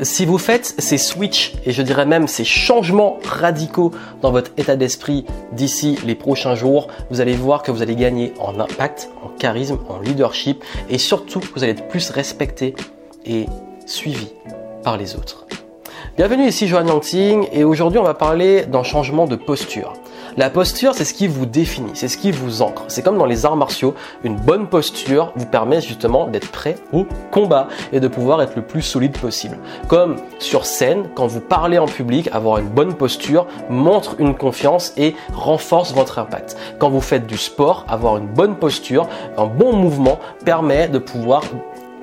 Si vous faites ces switches et je dirais même ces changements radicaux dans votre état d'esprit d'ici les prochains jours, vous allez voir que vous allez gagner en impact, en charisme, en leadership et surtout vous allez être plus respecté et suivi par les autres. Bienvenue ici Johan Yangting et aujourd'hui on va parler d'un changement de posture. La posture, c'est ce qui vous définit, c'est ce qui vous ancre. C'est comme dans les arts martiaux, une bonne posture vous permet justement d'être prêt au combat et de pouvoir être le plus solide possible. Comme sur scène, quand vous parlez en public, avoir une bonne posture montre une confiance et renforce votre impact. Quand vous faites du sport, avoir une bonne posture, un bon mouvement permet de pouvoir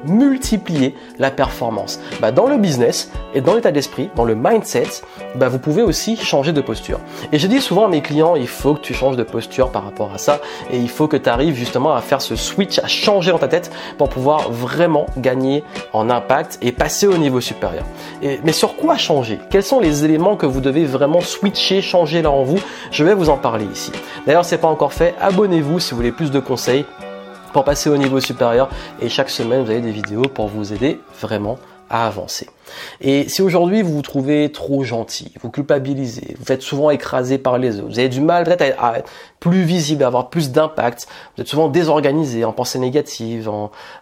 multiplier la performance. Bah, dans le business et dans l'état d'esprit, dans le mindset, bah, vous pouvez aussi changer de posture. Et je dis souvent à mes clients, il faut que tu changes de posture par rapport à ça et il faut que tu arrives justement à faire ce switch, à changer dans ta tête pour pouvoir vraiment gagner en impact et passer au niveau supérieur. Mais sur quoi changer? Quels sont les éléments que vous devez vraiment switcher, changer là en vous? Je vais vous en parler ici. D'ailleurs, c'est pas encore fait, abonnez-vous si vous voulez plus de conseils pour passer au niveau supérieur. Et chaque semaine, vous avez des vidéos pour vous aider vraiment à avancer. Et si aujourd'hui vous vous trouvez trop gentil, vous culpabilisez, vous êtes souvent écrasé par les autres, vous avez du mal à, être plus visible, à avoir plus d'impact, vous êtes souvent désorganisé en pensée négative,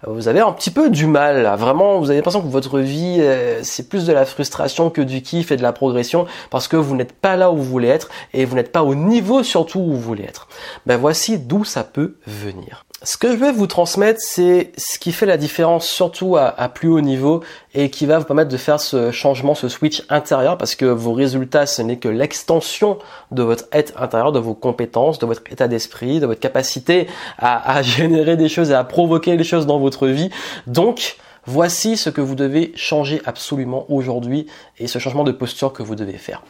vous avez un petit peu du mal, vraiment, vous avez l'impression que votre vie euh, c'est plus de la frustration que du kiff et de la progression parce que vous n'êtes pas là où vous voulez être et vous n'êtes pas au niveau surtout où vous voulez être. Ben voici d'où ça peut venir. Ce que je vais vous transmettre, c'est ce qui fait la différence surtout à, plus haut niveau et qui va vous permettre de faire ce changement, ce switch intérieur parce que vos résultats, ce n'est que l'extension de votre être intérieur, de vos compétences, de votre état d'esprit, de votre capacité à, générer des choses et à provoquer des choses dans votre vie. Donc, voici ce que vous devez changer absolument aujourd'hui et ce changement de posture que vous devez faire.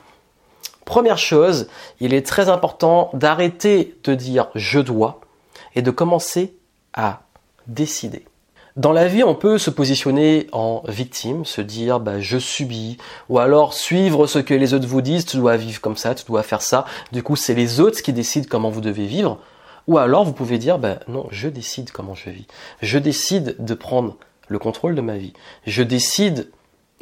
Première chose, il est très important d'arrêter de dire je dois et de commencer à décider. Dans la vie, on peut se positionner en victime, se dire bah, je subis, ou alors suivre ce que les autres vous disent, tu dois vivre comme ça, tu dois faire ça. Du coup, c'est les autres qui décident comment vous devez vivre. Ou alors, vous pouvez dire bah, non, je décide comment je vis. Je décide de prendre le contrôle de ma vie. Je décide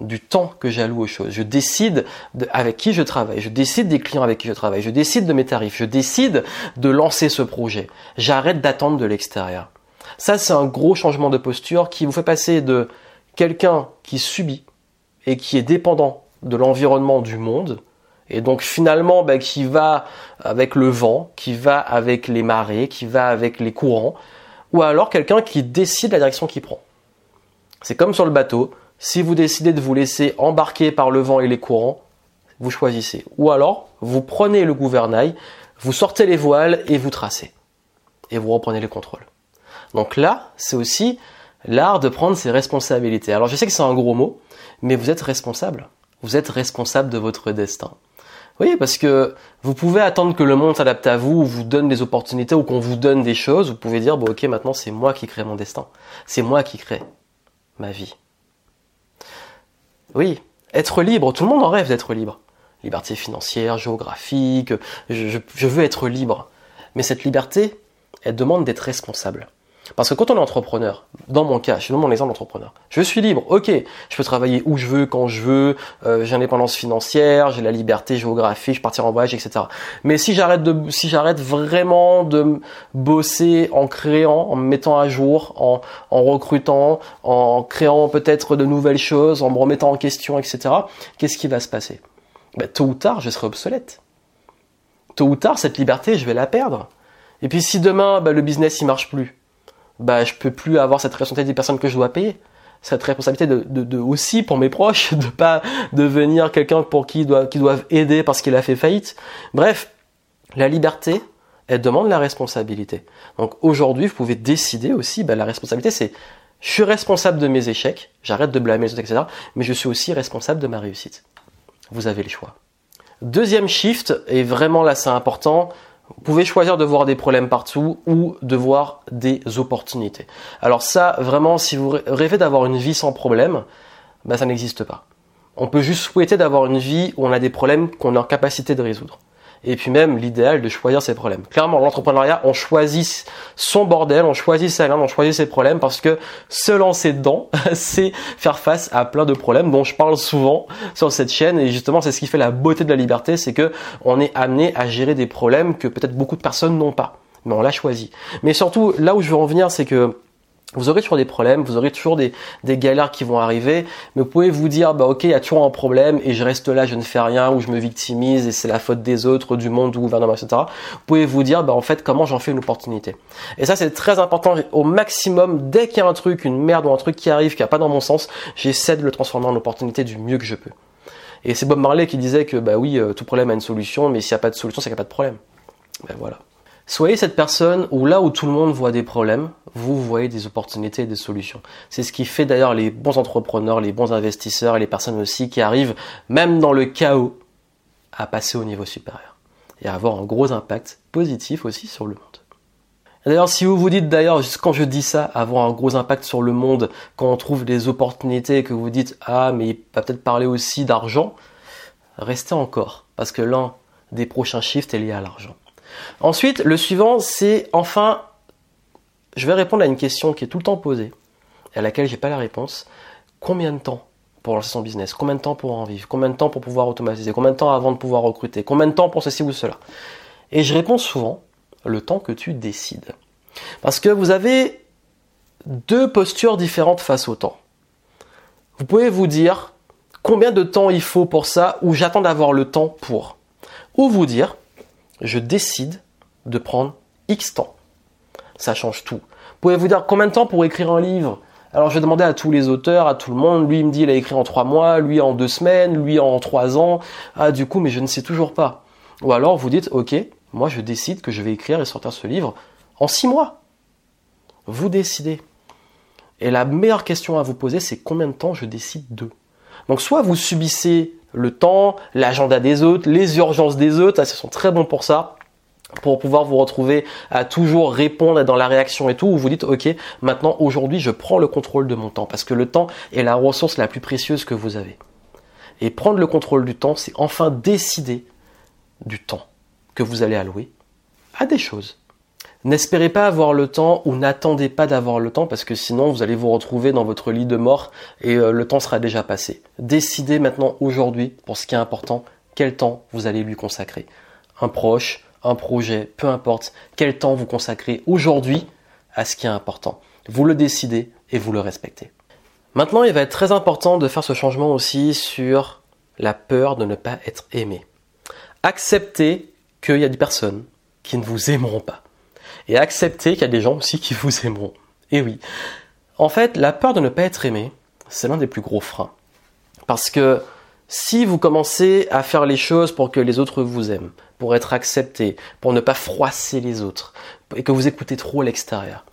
du temps que j'alloue aux choses. Je décide avec qui je travaille. Je décide des clients avec qui je travaille. Je décide de mes tarifs. Je décide de lancer ce projet. J'arrête d'attendre de l'extérieur. Ça, c'est un gros changement de posture qui vous fait passer de quelqu'un qui subit et qui est dépendant de l'environnement du monde, et donc finalement bah, qui va avec le vent, qui va avec les marées, qui va avec les courants, ou alors quelqu'un qui décide la direction qu'il prend. C'est comme sur le bateau, si vous décidez de vous laisser embarquer par le vent et les courants, vous choisissez. Ou alors, vous prenez le gouvernail, vous sortez les voiles et vous tracez. Et vous reprenez le contrôle. Donc là, c'est aussi l'art de prendre ses responsabilités. Alors je sais que c'est un gros mot, mais vous êtes responsable. Vous êtes responsable de votre destin. Oui, parce que vous pouvez attendre que le monde s'adapte à vous, ou vous donne des opportunités, ou qu'on vous donne des choses. Vous pouvez dire, bon ok, maintenant c'est moi qui crée mon destin. C'est moi qui crée ma vie. Oui, être libre, tout le monde en rêve d'être libre. Liberté financière, géographique, je, veux être libre. Mais cette liberté, elle demande d'être responsable. Parce que quand on est entrepreneur, dans mon cas, je donne mon exemple d'entrepreneur, je suis libre, ok, je peux travailler où je veux, quand je veux, euh, j'ai l'indépendance financière, j'ai la liberté géographique, je peux partir en voyage, etc. Mais si j'arrête de, si j'arrête vraiment de bosser en créant, en me mettant à jour, en, en recrutant, en créant peut-être de nouvelles choses, en me remettant en question, etc., qu'est-ce qui va se passer? Ben, Tôt ou tard, je serai obsolète. Tôt ou tard, cette liberté, je vais la perdre. Et puis si demain, ben, le business, il marche plus, bah je peux plus avoir cette responsabilité des personnes que je dois payer. Cette responsabilité de, de, aussi pour mes proches de pas devenir quelqu'un pour qui doit qui doivent aider parce qu'il a fait faillite. Bref la liberté elle demande la responsabilité. Donc aujourd'hui vous pouvez décider aussi bah, la responsabilité c'est je suis responsable de mes échecs j'arrête de blâmer les autres etc mais je suis aussi responsable de ma réussite. Vous avez le choix. Deuxième shift et vraiment là c'est important vous pouvez choisir de voir des problèmes partout ou de voir des opportunités. Alors ça, vraiment, si vous rêvez d'avoir une vie sans problème, ben ça n'existe pas. On peut juste souhaiter d'avoir une vie où on a des problèmes qu'on est en capacité de résoudre. Et puis même l'idéal de choisir ses problèmes. Clairement, l'entrepreneuriat, on choisit son bordel, on choisit sa langue, on choisit ses problèmes parce que se lancer dedans, c'est faire face à plein de problèmes dont je parle souvent sur cette chaîne et justement c'est ce qui fait la beauté de la liberté, c'est que on est amené à gérer des problèmes que peut-être beaucoup de personnes n'ont pas, mais on l'a choisi. Mais surtout, là où je veux en venir, c'est que vous aurez toujours des problèmes, vous aurez toujours des, des galères qui vont arriver, mais vous pouvez vous dire, bah ok, il y a toujours un problème et je reste là, je ne fais rien, ou je me victimise et c'est la faute des autres, du monde, du gouvernement, etc. Vous pouvez vous dire, bah en fait, comment j'en fais une opportunité. Et ça, c'est très important. Au maximum, dès qu'il y a un truc, une merde ou un truc qui arrive, qui n'a pas dans mon sens, j'essaie de le transformer en opportunité du mieux que je peux. Et c'est Bob Marley qui disait que, bah oui, euh, tout problème a une solution, mais s'il n'y a pas de solution, c'est qu'il n'y a pas de problème. Ben voilà. Soyez cette personne où là où tout le monde voit des problèmes, vous voyez des opportunités et des solutions. C'est ce qui fait d'ailleurs les bons entrepreneurs, les bons investisseurs et les personnes aussi qui arrivent, même dans le chaos, à passer au niveau supérieur et à avoir un gros impact positif aussi sur le monde. D'ailleurs, si vous vous dites d'ailleurs, quand je dis ça, avoir un gros impact sur le monde, quand on trouve des opportunités, que vous dites, ah, mais il va peut-être parler aussi d'argent, restez encore, parce que l'un des prochains shifts est lié à l'argent. Ensuite, le suivant, c'est enfin, je vais répondre à une question qui est tout le temps posée, et à laquelle j'ai pas la réponse. Combien de temps pour lancer son business? Combien de temps pour en vivre? Combien de temps pour pouvoir automatiser? Combien de temps avant de pouvoir recruter? Combien de temps pour ceci ou cela? Et je réponds souvent, le temps que tu décides. Parce que vous avez deux postures différentes face au temps. Vous pouvez vous dire combien de temps il faut pour ça ou j'attends d'avoir le temps pour? Ou vous dire je décide de prendre X temps. Ça change tout. Vous pouvez vous dire combien de temps pour écrire un livre? Alors je vais demander à tous les auteurs, à tout le monde, lui il me dit il a écrit en trois mois, lui en deux semaines, lui en trois ans, ah du coup mais je ne sais toujours pas. Ou alors vous dites ok, moi je décide que je vais écrire et sortir ce livre en six mois. Vous décidez. Et la meilleure question à vous poser c'est combien de temps je décide de? Donc soit vous subissez le temps, l'agenda des autres, les urgences des autres, ce sont très bons pour ça pour pouvoir vous retrouver à toujours répondre dans la réaction et tout, où vous dites, ok, maintenant, aujourd'hui, je prends le contrôle de mon temps, parce que le temps est la ressource la plus précieuse que vous avez. Et prendre le contrôle du temps, c'est enfin décider du temps que vous allez allouer à des choses. N'espérez pas avoir le temps ou n'attendez pas d'avoir le temps parce que sinon vous allez vous retrouver dans votre lit de mort et euh, le temps sera déjà passé. Décidez maintenant aujourd'hui pour ce qui est important, quel temps vous allez lui consacrer. Un proche, un projet, peu importe, quel temps vous consacrez aujourd'hui à ce qui est important. Vous le décidez et vous le respectez. Maintenant, il va être très important de faire ce changement aussi sur la peur de ne pas être aimé. Acceptez qu'il y a des personnes qui ne vous aimeront pas et accepter qu'il y a des gens aussi qui vous aimeront. Et oui. En fait, la peur de ne pas être aimé, c'est l'un des plus gros freins. Parce que si vous commencez à faire les choses pour que les autres vous aiment, pour être accepté, pour ne pas froisser les autres, et que vous écoutez trop l'extérieur,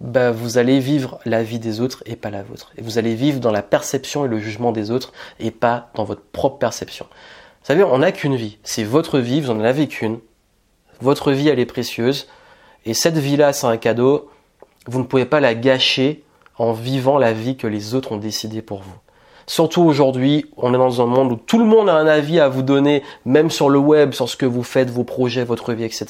ben vous allez vivre la vie des autres et pas la vôtre. Et vous allez vivre dans la perception et le jugement des autres et pas dans votre propre perception. Vous savez, on n'a qu'une vie. C'est votre vie, vous en avez qu'une. Votre vie, elle est précieuse. Et cette vie-là, c'est un cadeau. Vous ne pouvez pas la gâcher en vivant la vie que les autres ont décidé pour vous. Surtout aujourd'hui, on est dans un monde où tout le monde a un avis à vous donner, même sur le web, sur ce que vous faites, vos projets, votre vie, etc.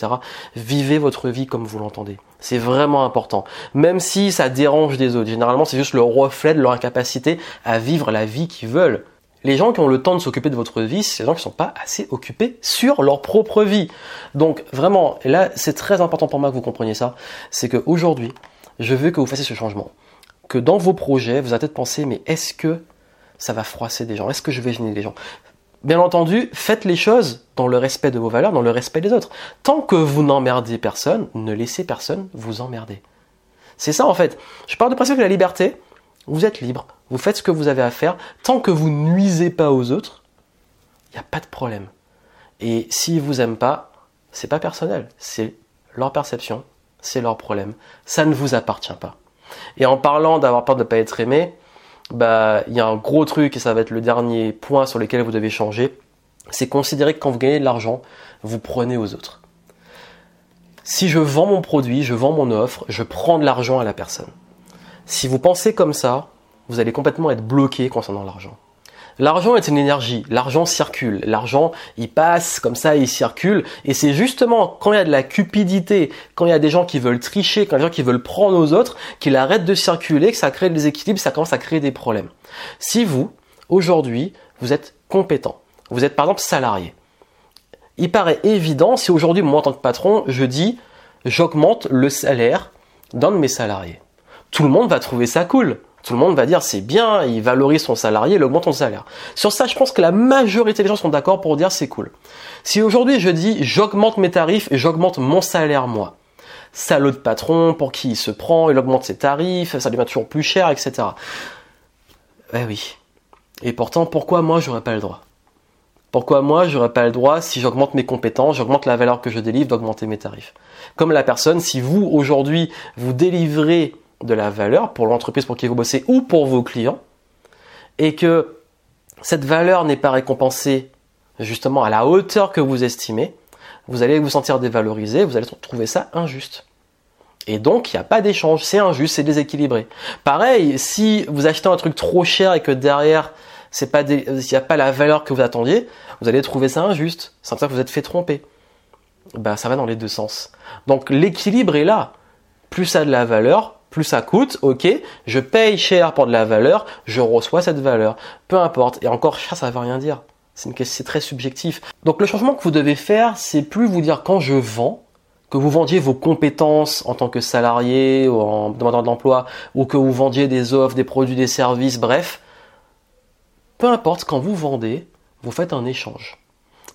Vivez votre vie comme vous l'entendez. C'est vraiment important. Même si ça dérange des autres. Généralement, c'est juste le reflet de leur incapacité à vivre la vie qu'ils veulent. Les gens qui ont le temps de s'occuper de votre vie, c'est les gens qui ne sont pas assez occupés sur leur propre vie. Donc vraiment, et là c'est très important pour moi que vous compreniez ça, c'est qu'aujourd'hui, je veux que vous fassiez ce changement. Que dans vos projets, vous allez peut-être penser, mais est-ce que ça va froisser des gens Est-ce que je vais gêner des gens Bien entendu, faites les choses dans le respect de vos valeurs, dans le respect des autres. Tant que vous n'emmerdez personne, ne laissez personne vous emmerder. C'est ça en fait. Je parle de principe de la liberté. Vous êtes libre, vous faites ce que vous avez à faire. Tant que vous nuisez pas aux autres, il n'y a pas de problème. Et s'ils vous aiment pas, c'est pas personnel, c'est leur perception, c'est leur problème. Ça ne vous appartient pas. Et en parlant d'avoir peur de ne pas être aimé, bah, il y a un gros truc et ça va être le dernier point sur lequel vous devez changer. C'est considérer que quand vous gagnez de l'argent, vous prenez aux autres. Si je vends mon produit, je vends mon offre, je prends de l'argent à la personne. Si vous pensez comme ça, vous allez complètement être bloqué concernant l'argent. L'argent est une énergie, l'argent circule, l'argent il passe comme ça, il circule, et c'est justement quand il y a de la cupidité, quand il y a des gens qui veulent tricher, quand il y a des gens qui veulent prendre aux autres, qu'il arrête de circuler, que ça crée des équilibres, ça commence à créer des problèmes. Si vous, aujourd'hui, vous êtes compétent, vous êtes par exemple salarié, il paraît évident si aujourd'hui moi en tant que patron, je dis j'augmente le salaire d'un de mes salariés. Tout le monde va trouver ça cool. Tout le monde va dire c'est bien, il valorise son salarié, il augmente son salaire. Sur ça, je pense que la majorité des gens sont d'accord pour dire c'est cool. Si aujourd'hui je dis j'augmente mes tarifs et j'augmente mon salaire moi, salaud de patron, pour qui il se prend, il augmente ses tarifs, ça devient toujours plus cher, etc. Eh oui. Et pourtant, pourquoi moi j'aurais pas le droit? Pourquoi moi j'aurais pas le droit, si j'augmente mes compétences, j'augmente la valeur que je délivre, d'augmenter mes tarifs? Comme la personne, si vous aujourd'hui vous délivrez de la valeur pour l'entreprise pour qui vous bossez ou pour vos clients, et que cette valeur n'est pas récompensée justement à la hauteur que vous estimez, vous allez vous sentir dévalorisé, vous allez trouver ça injuste. Et donc, il n'y a pas d'échange, c'est injuste, c'est déséquilibré. Pareil, si vous achetez un truc trop cher et que derrière, c'est pas a pas la valeur que vous attendiez, vous allez trouver ça injuste, sans que vous êtes fait tromper. Ben, ça va dans les deux sens. Donc, l'équilibre est là. Plus ça a de la valeur, plus ça coûte, ok, je paye cher pour de la valeur, je reçois cette valeur. Peu importe. Et encore, ça, ça veut rien dire. C'est très subjectif. Donc le changement que vous devez faire, c'est plus vous dire quand je vends, que vous vendiez vos compétences en tant que salarié ou en demandeur d'emploi, ou que vous vendiez des offres, des produits, des services, bref, peu importe, quand vous vendez, vous faites un échange.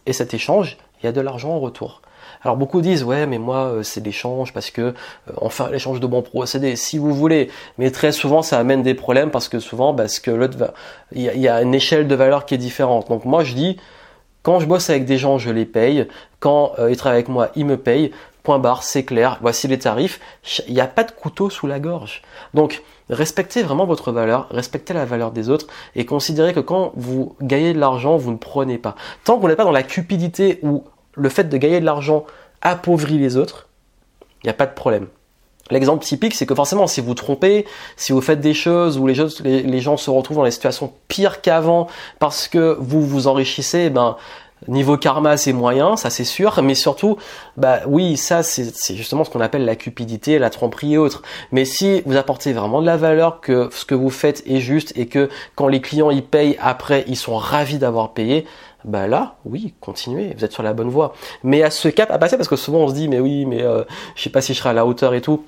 Et cet échange, il y a de l'argent en retour. Alors beaucoup disent ouais mais moi euh, c'est l'échange parce que euh, enfin l'échange de bons procédés si vous voulez. Mais très souvent ça amène des problèmes parce que souvent parce que l'autre il y, a une échelle de valeur qui est différente. Donc moi je dis quand je bosse avec des gens je les paye. Quand euh, ils travaillent avec moi ils me payent. Point barre c'est clair. Voici les tarifs. Il n'y a pas de couteau sous la gorge. Donc respectez vraiment votre valeur, respectez la valeur des autres et considérez que quand vous gagnez de l'argent, vous ne prenez pas. Tant vous n'êtes pas dans la cupidité ou le fait de gagner de l'argent appauvrit les autres, il n'y a pas de problème. L'exemple typique, c'est que forcément, si vous trompez, si vous faites des choses où les, gens se retrouvent dans des situations pires qu'avant parce que vous vous enrichissez, eh ben niveau karma c'est moyen, ça c'est sûr, mais surtout, bah oui, ça c'est justement ce qu'on appelle la cupidité, la tromperie et autres. Mais si vous apportez vraiment de la valeur, que ce que vous faites est juste et que quand les clients y payent après, ils sont ravis d'avoir payé, bah là, oui, continuez, vous êtes sur la bonne voie. Mais à ce cap à passer, parce que souvent on se dit, mais oui, mais euh, je sais pas si je serai à la hauteur et tout.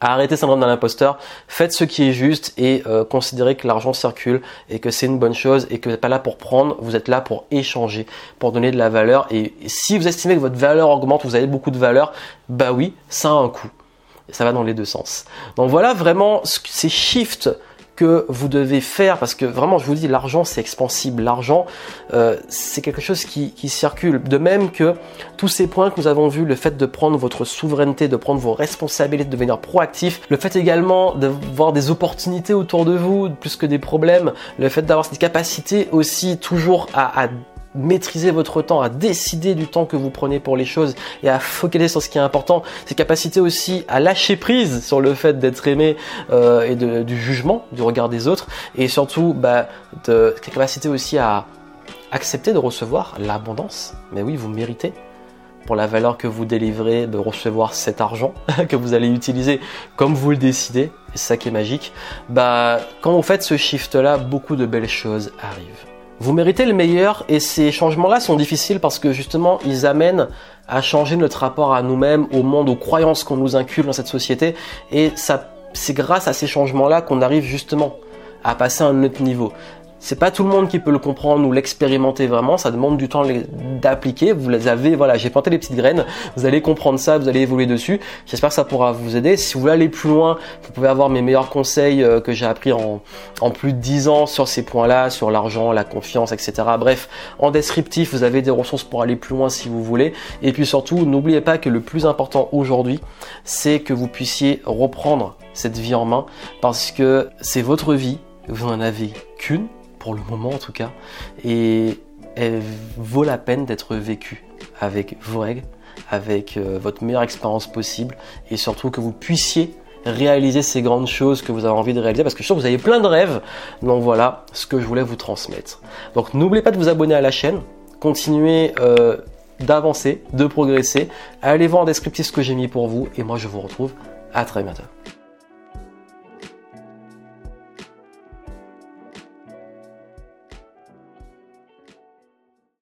Arrêtez syndrome d'un imposteur, faites ce qui est juste et euh, considérez que l'argent circule et que c'est une bonne chose et que vous n'êtes pas là pour prendre, vous êtes là pour échanger, pour donner de la valeur. Et si vous estimez que votre valeur augmente, vous avez beaucoup de valeur, bah oui, ça a un coût. ça va dans les deux sens. Donc voilà vraiment ces shifts que vous devez faire parce que vraiment je vous dis l'argent c'est expansible. L'argent euh, c'est quelque chose qui, circule. De même que tous ces points que nous avons vus le fait de prendre votre souveraineté de prendre vos responsabilités de devenir proactif le fait également d'avoir des opportunités autour de vous plus que des problèmes le fait d'avoir cette capacité aussi toujours à maîtriser votre temps, à décider du temps que vous prenez pour les choses et à focaliser sur ce qui est important, ces capacités aussi à lâcher prise sur le fait d'être aimé euh, et du jugement, du regard des autres, et surtout bah, de capacité aussi à accepter de recevoir l'abondance. Mais oui, vous méritez pour la valeur que vous délivrez de recevoir cet argent que vous allez utiliser comme vous le décidez, c'est ça qui est magique. Bah, quand vous faites ce shift là, beaucoup de belles choses arrivent. Vous méritez le meilleur et ces changements-là sont difficiles parce que justement ils amènent à changer notre rapport à nous-mêmes, au monde, aux croyances qu'on nous inculque dans cette société et ça, c'est grâce à ces changements-là qu'on arrive justement à passer à un autre niveau. C'est pas tout le monde qui peut le comprendre ou l'expérimenter vraiment, ça demande du temps d'appliquer. Vous les avez, voilà, j'ai planté les petites graines, vous allez comprendre ça, vous allez évoluer dessus. J'espère que ça pourra vous aider. Si vous voulez aller plus loin, vous pouvez avoir mes meilleurs conseils euh, que j'ai appris en, en plus de 10 ans sur ces points-là, sur l'argent, la confiance, etc. Bref, en descriptif, vous avez des ressources pour aller plus loin si vous voulez. Et puis surtout, n'oubliez pas que le plus important aujourd'hui, c'est que vous puissiez reprendre cette vie en main parce que c'est votre vie, vous n'en avez qu'une pour le moment en tout cas, et elle vaut la peine d'être vécue avec vos règles, avec euh, votre meilleure expérience possible, et surtout que vous puissiez réaliser ces grandes choses que vous avez envie de réaliser parce que je sais que vous avez plein de rêves. Donc voilà ce que je voulais vous transmettre. Donc n'oubliez pas de vous abonner à la chaîne, continuez euh, d'avancer, de progresser. Allez voir en descriptif ce que j'ai mis pour vous et moi je vous retrouve à très bientôt.